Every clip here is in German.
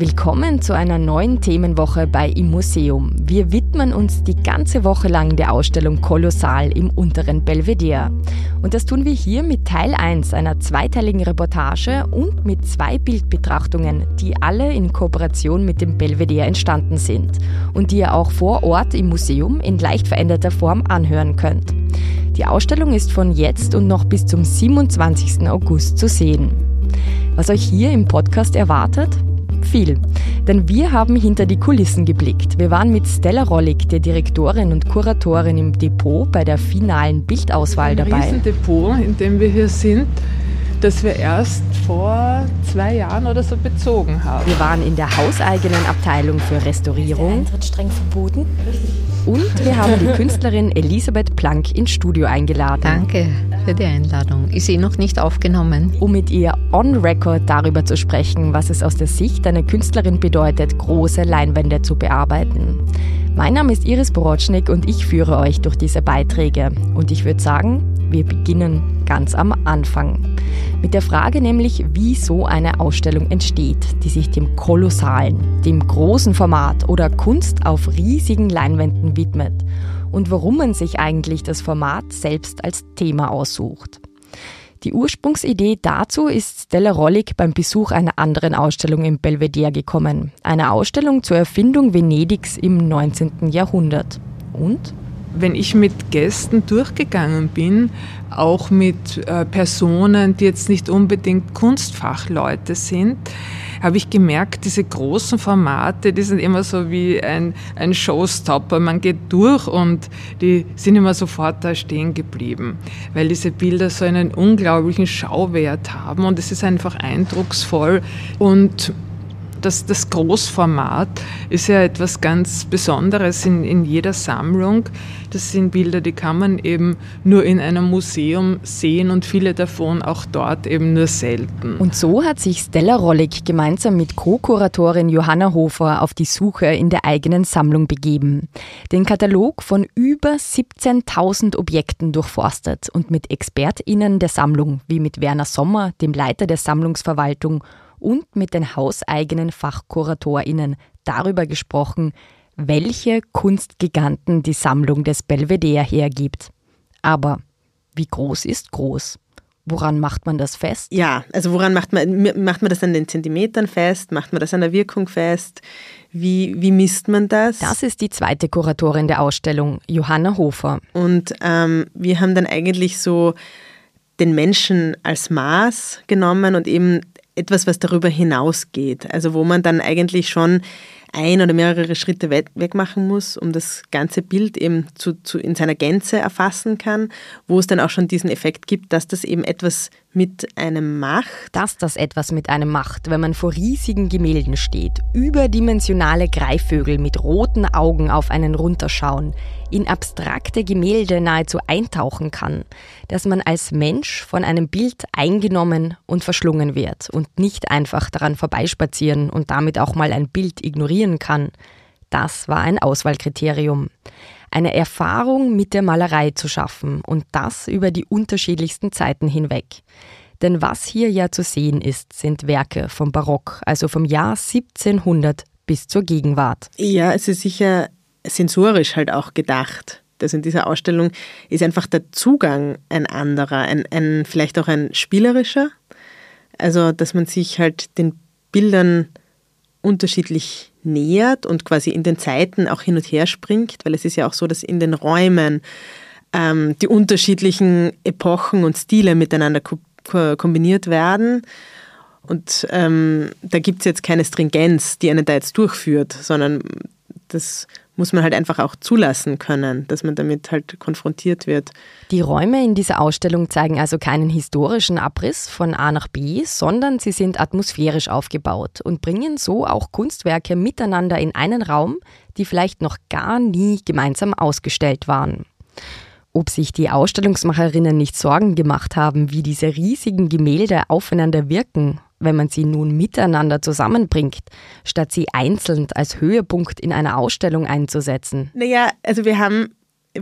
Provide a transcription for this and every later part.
Willkommen zu einer neuen Themenwoche bei Im Museum. Wir widmen uns die ganze Woche lang der Ausstellung Kolossal im unteren Belvedere. Und das tun wir hier mit Teil 1 einer zweiteiligen Reportage und mit zwei Bildbetrachtungen, die alle in Kooperation mit dem Belvedere entstanden sind und die ihr auch vor Ort im Museum in leicht veränderter Form anhören könnt. Die Ausstellung ist von jetzt und noch bis zum 27. August zu sehen. Was euch hier im Podcast erwartet? Viel. Denn wir haben hinter die Kulissen geblickt. Wir waren mit Stella Rollig, der Direktorin und Kuratorin im Depot bei der finalen Bildauswahl dabei. Ein Riesendepot, in dem wir hier sind das wir erst vor zwei Jahren oder so bezogen haben. Wir waren in der hauseigenen Abteilung für Restaurierung. Ist der Eintritt streng verboten? Und wir haben die Künstlerin Elisabeth Planck ins Studio eingeladen. Danke für die Einladung. Ist eh noch nicht aufgenommen. Um mit ihr on record darüber zu sprechen, was es aus der Sicht einer Künstlerin bedeutet, große Leinwände zu bearbeiten. Mein Name ist Iris Borotschnik und ich führe euch durch diese Beiträge. Und ich würde sagen, wir beginnen ganz am Anfang. Mit der Frage nämlich, wie so eine Ausstellung entsteht, die sich dem kolossalen, dem großen Format oder Kunst auf riesigen Leinwänden widmet und warum man sich eigentlich das Format selbst als Thema aussucht. Die Ursprungsidee dazu ist Stella Rollig beim Besuch einer anderen Ausstellung im Belvedere gekommen. Eine Ausstellung zur Erfindung Venedigs im 19. Jahrhundert. Und wenn ich mit Gästen durchgegangen bin, auch mit äh, Personen, die jetzt nicht unbedingt Kunstfachleute sind, habe ich gemerkt, diese großen Formate, die sind immer so wie ein, ein Showstopper. Man geht durch und die sind immer sofort da stehen geblieben, weil diese Bilder so einen unglaublichen Schauwert haben und es ist einfach eindrucksvoll und das, das Großformat ist ja etwas ganz Besonderes in, in jeder Sammlung. Das sind Bilder, die kann man eben nur in einem Museum sehen und viele davon auch dort eben nur selten. Und so hat sich Stella Rollig gemeinsam mit Co-Kuratorin Johanna Hofer auf die Suche in der eigenen Sammlung begeben. Den Katalog von über 17.000 Objekten durchforstet und mit ExpertInnen der Sammlung, wie mit Werner Sommer, dem Leiter der Sammlungsverwaltung, und mit den hauseigenen FachkuratorInnen darüber gesprochen, welche Kunstgiganten die Sammlung des Belvedere hergibt. Aber wie groß ist groß? Woran macht man das fest? Ja, also woran macht man, macht man das an den Zentimetern fest? Macht man das an der Wirkung fest? Wie, wie misst man das? Das ist die zweite Kuratorin der Ausstellung, Johanna Hofer. Und ähm, wir haben dann eigentlich so den Menschen als Maß genommen und eben etwas, was darüber hinausgeht. Also wo man dann eigentlich schon ein oder mehrere Schritte weg machen muss, um das ganze Bild eben zu, zu, in seiner Gänze erfassen kann, wo es dann auch schon diesen Effekt gibt, dass das eben etwas mit einem macht. Dass das etwas mit einem macht, wenn man vor riesigen Gemälden steht, überdimensionale Greifvögel mit roten Augen auf einen runterschauen, in abstrakte Gemälde nahezu eintauchen kann, dass man als Mensch von einem Bild eingenommen und verschlungen wird und nicht einfach daran vorbeispazieren und damit auch mal ein Bild ignorieren kann. Das war ein Auswahlkriterium. Eine Erfahrung mit der Malerei zu schaffen und das über die unterschiedlichsten Zeiten hinweg. Denn was hier ja zu sehen ist, sind Werke vom Barock, also vom Jahr 1700 bis zur Gegenwart. Ja, es ist sicher sensorisch halt auch gedacht. Also in dieser Ausstellung ist einfach der Zugang ein anderer, ein, ein vielleicht auch ein spielerischer. Also dass man sich halt den Bildern unterschiedlich nähert und quasi in den Zeiten auch hin und her springt, weil es ist ja auch so, dass in den Räumen ähm, die unterschiedlichen Epochen und Stile miteinander ko kombiniert werden. Und ähm, da gibt es jetzt keine Stringenz, die einen da jetzt durchführt, sondern das muss man halt einfach auch zulassen können, dass man damit halt konfrontiert wird. Die Räume in dieser Ausstellung zeigen also keinen historischen Abriss von A nach B, sondern sie sind atmosphärisch aufgebaut und bringen so auch Kunstwerke miteinander in einen Raum, die vielleicht noch gar nie gemeinsam ausgestellt waren. Ob sich die Ausstellungsmacherinnen nicht Sorgen gemacht haben, wie diese riesigen Gemälde aufeinander wirken wenn man sie nun miteinander zusammenbringt, statt sie einzeln als Höhepunkt in einer Ausstellung einzusetzen? Naja, also wir haben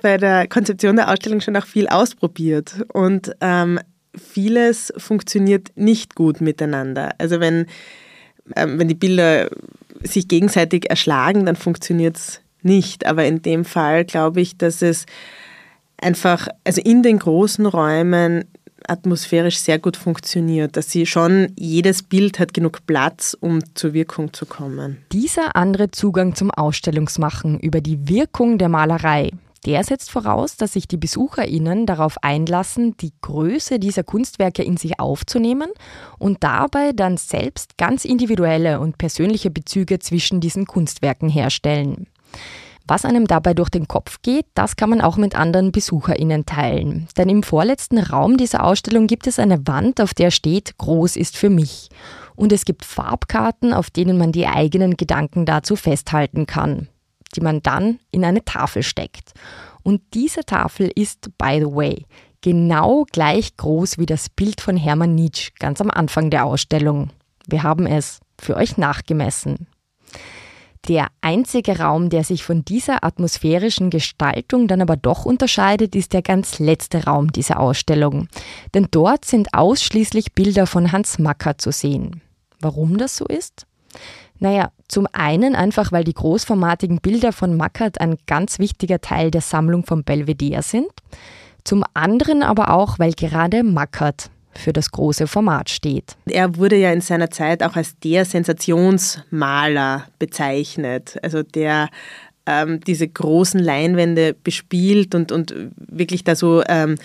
bei der Konzeption der Ausstellung schon auch viel ausprobiert und ähm, vieles funktioniert nicht gut miteinander. Also wenn Ähm, wenn die Bilder sich gegenseitig erschlagen, dann funktioniert es nicht. Aber in dem Fall glaube ich, dass es einfach, also in den großen Räumen atmosphärisch sehr gut funktioniert, dass sie schon jedes Bild hat genug Platz, um zur Wirkung zu kommen. Dieser andere Zugang zum Ausstellungsmachen über die Wirkung der Malerei, der setzt voraus, dass sich die BesucherInnen darauf einlassen, die Größe dieser Kunstwerke in sich aufzunehmen und dabei dann selbst ganz individuelle und persönliche Bezüge zwischen diesen Kunstwerken herstellen. Was einem dabei durch den Kopf geht, das kann man auch mit anderen BesucherInnen teilen. Denn im vorletzten Raum dieser Ausstellung gibt es eine Wand, auf der steht Groß ist für mich. Und es gibt Farbkarten, auf denen man die eigenen Gedanken dazu festhalten kann, die man dann in eine Tafel steckt. Und diese Tafel ist, by the way, genau gleich groß wie das Bild von Hermann Nietzsche ganz am Anfang der Ausstellung. Wir haben es für euch nachgemessen. Der einzige Raum, der sich von dieser atmosphärischen Gestaltung dann aber doch unterscheidet, ist der ganz letzte Raum dieser Ausstellung. Denn dort sind ausschließlich Bilder von Hans Macker zu sehen. Warum das so ist? Naja, zum einen einfach, weil die großformatigen Bilder von Mackert ein ganz wichtiger Teil der Sammlung von Belvedere sind. Zum anderen aber auch, weil gerade Mackert für das große Format steht. Er wurde ja in seiner Zeit auch als der Sensationsmaler bezeichnet, also der ähm, diese großen Leinwände bespielt und, und wirklich da so ähm,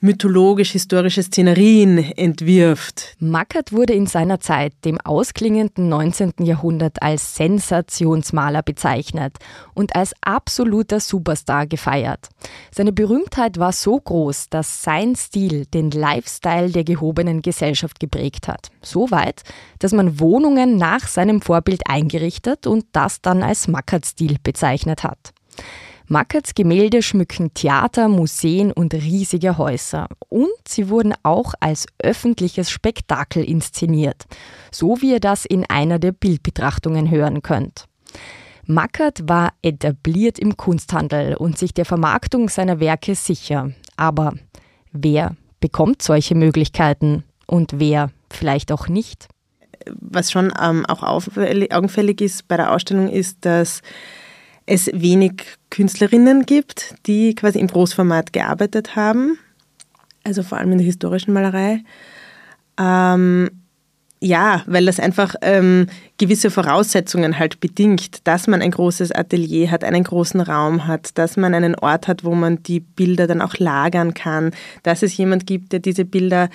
mythologisch-historische Szenerien entwirft. Mackert wurde in seiner Zeit, dem ausklingenden 19. Jahrhundert, als Sensationsmaler bezeichnet und als absoluter Superstar gefeiert. Seine Berühmtheit war so groß, dass sein Stil den Lifestyle der gehobenen Gesellschaft geprägt hat. So weit, dass man Wohnungen nach seinem Vorbild eingerichtet und das dann als Mackert-Stil bezeichnet hat. Mackerts Gemälde schmücken Theater, Museen und riesige Häuser. Und sie wurden auch als öffentliches Spektakel inszeniert, so wie ihr das in einer der Bildbetrachtungen hören könnt. Mackert war etabliert im Kunsthandel und sich der Vermarktung seiner Werke sicher. Aber wer bekommt solche Möglichkeiten und wer vielleicht auch nicht? Was schon ähm, auch augenfällig ist bei der Ausstellung ist, dass es wenig Künstlerinnen gibt, die quasi im Großformat gearbeitet haben, also vor allem in der historischen Malerei. Ähm, ja, weil das einfach ähm, gewisse Voraussetzungen halt bedingt, dass man ein großes Atelier hat, einen großen Raum hat, dass man einen Ort hat, wo man die Bilder dann auch lagern kann, dass es jemand gibt, der diese Bilder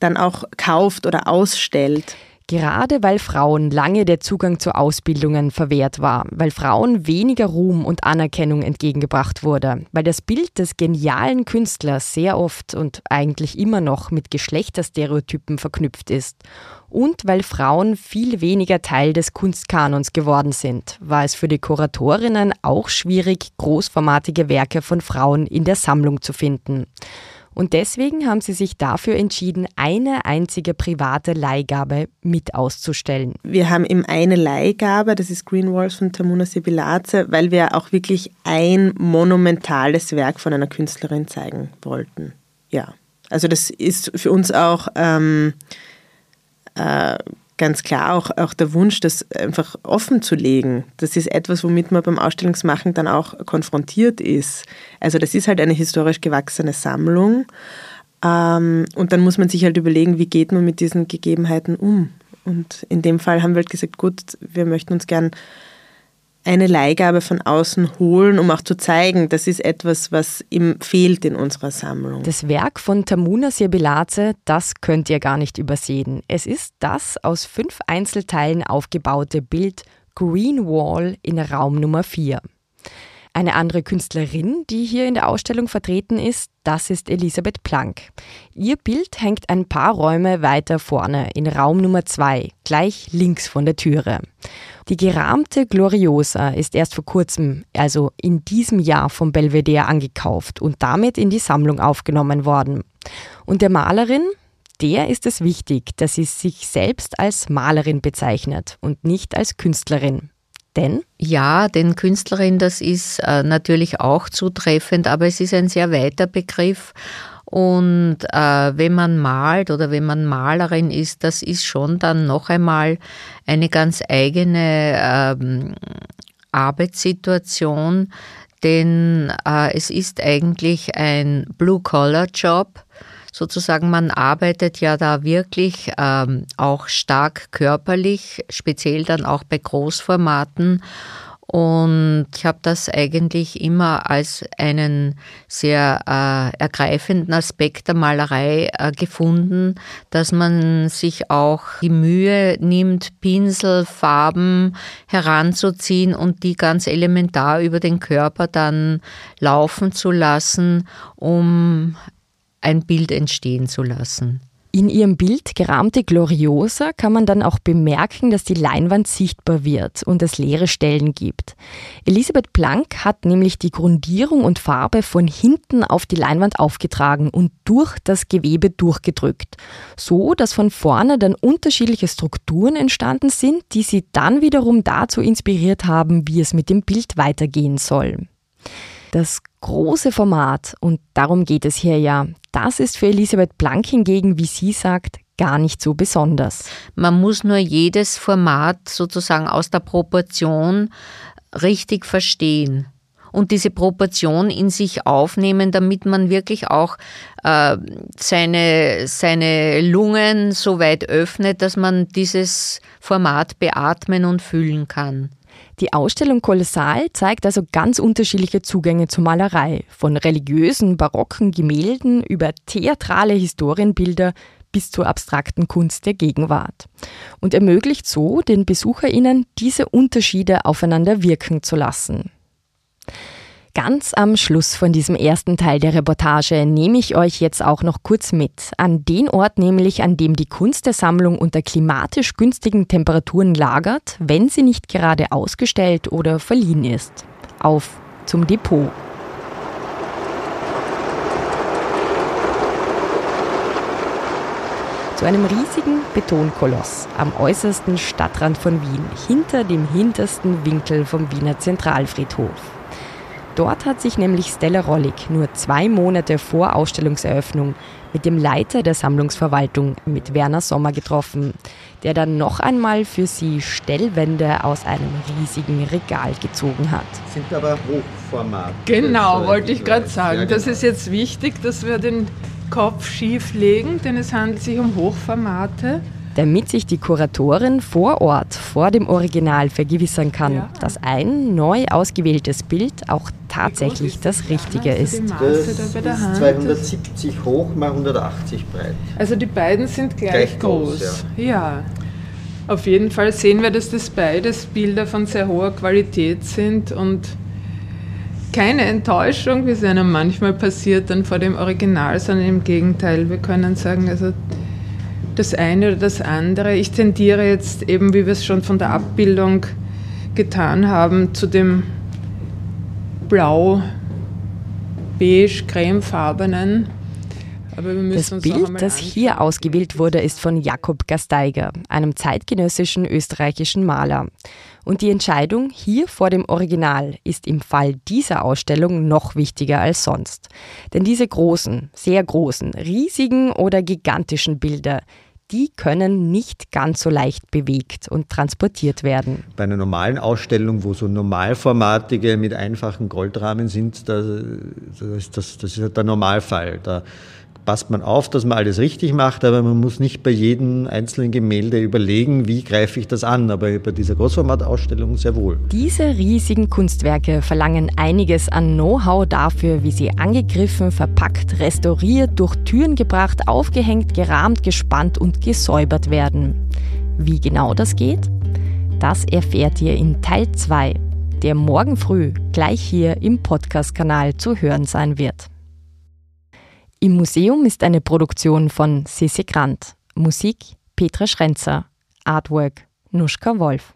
dann auch kauft oder ausstellt. Gerade weil Frauen lange der Zugang zu Ausbildungen verwehrt war, weil Frauen weniger Ruhm und Anerkennung entgegengebracht wurde, weil das Bild des genialen Künstlers sehr oft und eigentlich immer noch mit Geschlechterstereotypen verknüpft ist und weil Frauen viel weniger Teil des Kunstkanons geworden sind, war es für die Kuratorinnen auch schwierig, großformatige Werke von Frauen in der Sammlung zu finden. Und deswegen haben sie sich dafür entschieden, eine einzige private Leihgabe mit auszustellen. Wir haben eben eine Leihgabe, das ist Green Walls von Tamuna Sibilaze, weil wir auch wirklich ein monumentales Werk von einer Künstlerin zeigen wollten. Ja, also das ist für uns auch ähm, äh, ganz klar auch, auch der Wunsch, das einfach offen zu legen. Das ist etwas, womit man beim Ausstellungsmachen dann auch konfrontiert ist. Also das ist halt eine historisch gewachsene Sammlung. Ähm, und dann muss man sich halt überlegen, wie geht man mit diesen Gegebenheiten um. Und in dem Fall haben wir halt gesagt, gut, wir möchten uns gern eine Leihgabe von außen holen, um auch zu zeigen, das ist etwas, was ihm fehlt in unserer Sammlung. Das Werk von Tamuna Siebilaze, das könnt ihr gar nicht übersehen. Es ist das aus fünf Einzelteilen aufgebaute Bild Green Wall in Raum Nummer 4. Eine andere Künstlerin, die hier in der Ausstellung vertreten ist, das ist Elisabeth Planck. Ihr Bild hängt ein paar Räume weiter vorne in Raum Nummer 2, gleich links von der Türe. Die gerahmte Gloriosa ist erst vor kurzem, also in diesem Jahr vom Belvedere angekauft und damit in die Sammlung aufgenommen worden. Und der Malerin, der ist es wichtig, dass sie sich selbst als Malerin bezeichnet und nicht als Künstlerin. Denn? Ja, denn Künstlerin, das ist äh, natürlich auch zutreffend, aber es ist ein sehr weiter Begriff. Und äh, wenn man malt oder wenn man Malerin ist, das ist schon dann noch einmal eine ganz eigene ähm, Arbeitssituation, denn äh, es ist eigentlich ein Blue-Collar-Job. Sozusagen, man arbeitet ja da wirklich ähm, auch stark körperlich, speziell dann auch bei Großformaten. Und ich habe das eigentlich immer als einen sehr äh, ergreifenden Aspekt der Malerei äh, gefunden, dass man sich auch die Mühe nimmt, Pinsel, Farben heranzuziehen und die ganz elementar über den Körper dann laufen zu lassen, um ein Bild entstehen zu lassen. In ihrem Bild Gerahmte Gloriosa kann man dann auch bemerken, dass die Leinwand sichtbar wird und es leere Stellen gibt. Elisabeth Planck hat nämlich die Grundierung und Farbe von hinten auf die Leinwand aufgetragen und durch das Gewebe durchgedrückt, so dass von vorne dann unterschiedliche Strukturen entstanden sind, die sie dann wiederum dazu inspiriert haben, wie es mit dem Bild weitergehen soll. Das große Format, und darum geht es hier ja, das ist für Elisabeth Blank hingegen, wie sie sagt, gar nicht so besonders. Man muss nur jedes Format sozusagen aus der Proportion richtig verstehen und diese Proportion in sich aufnehmen, damit man wirklich auch äh, seine, seine Lungen so weit öffnet, dass man dieses Format beatmen und fühlen kann. Die Ausstellung Kolossal zeigt also ganz unterschiedliche Zugänge zur Malerei, von religiösen, barocken Gemälden über theatrale Historienbilder bis zur abstrakten Kunst der Gegenwart und ermöglicht so den Besucherinnen, diese Unterschiede aufeinander wirken zu lassen. Ganz am Schluss von diesem ersten Teil der Reportage nehme ich euch jetzt auch noch kurz mit, an den Ort nämlich, an dem die Kunst der Sammlung unter klimatisch günstigen Temperaturen lagert, wenn sie nicht gerade ausgestellt oder verliehen ist. Auf zum Depot. Zu einem riesigen Betonkoloss am äußersten Stadtrand von Wien, hinter dem hintersten Winkel vom Wiener Zentralfriedhof. Dort hat sich nämlich Stella Rollig nur zwei Monate vor Ausstellungseröffnung mit dem Leiter der Sammlungsverwaltung, mit Werner Sommer, getroffen, der dann noch einmal für sie Stellwände aus einem riesigen Regal gezogen hat. Sind aber Hochformat. Genau, wollte ich gerade sagen. Ja, genau. Das ist jetzt wichtig, dass wir den Kopf schief legen, denn es handelt sich um Hochformate damit sich die Kuratorin vor Ort vor dem Original vergewissern kann, ja. dass ein neu ausgewähltes Bild auch tatsächlich das Richtige ist. Das ist 270 hoch mal 180 breit. Also die beiden sind gleich, gleich groß. groß ja. ja. Auf jeden Fall sehen wir, dass das beides Bilder von sehr hoher Qualität sind und keine Enttäuschung, wie es einem manchmal passiert, dann vor dem Original, sondern im Gegenteil. Wir können sagen, also das eine oder das andere. Ich tendiere jetzt eben, wie wir es schon von der Abbildung getan haben, zu dem blau, beige, cremefarbenen. das Bild, das hier ausgewählt wurde, ist von Jakob Gasteiger, einem zeitgenössischen österreichischen Maler. Und die Entscheidung hier vor dem Original ist im Fall dieser Ausstellung noch wichtiger als sonst. Denn diese großen, sehr großen, riesigen oder gigantischen Bilder, die können nicht ganz so leicht bewegt und transportiert werden. Bei einer normalen Ausstellung, wo so normalformatige mit einfachen Goldrahmen sind, da, das, ist das, das ist der Normalfall. Da passt man auf, dass man alles richtig macht, aber man muss nicht bei jedem einzelnen Gemälde überlegen, wie greife ich das an. Aber bei dieser Großformatausstellung sehr wohl. Diese riesigen Kunstwerke verlangen einiges an Know-how dafür, wie sie angegriffen, verpackt, restauriert, durch Türen gebracht, aufgehängt, gerahmt, gespannt und gesäubert werden. Wie genau das geht? Das erfährt ihr in Teil 2, der morgen früh gleich hier im Podcast-Kanal zu hören sein wird. Im Museum ist eine Produktion von Sissi Grant. Musik Petra Schrenzer. Artwork Nuschka Wolf.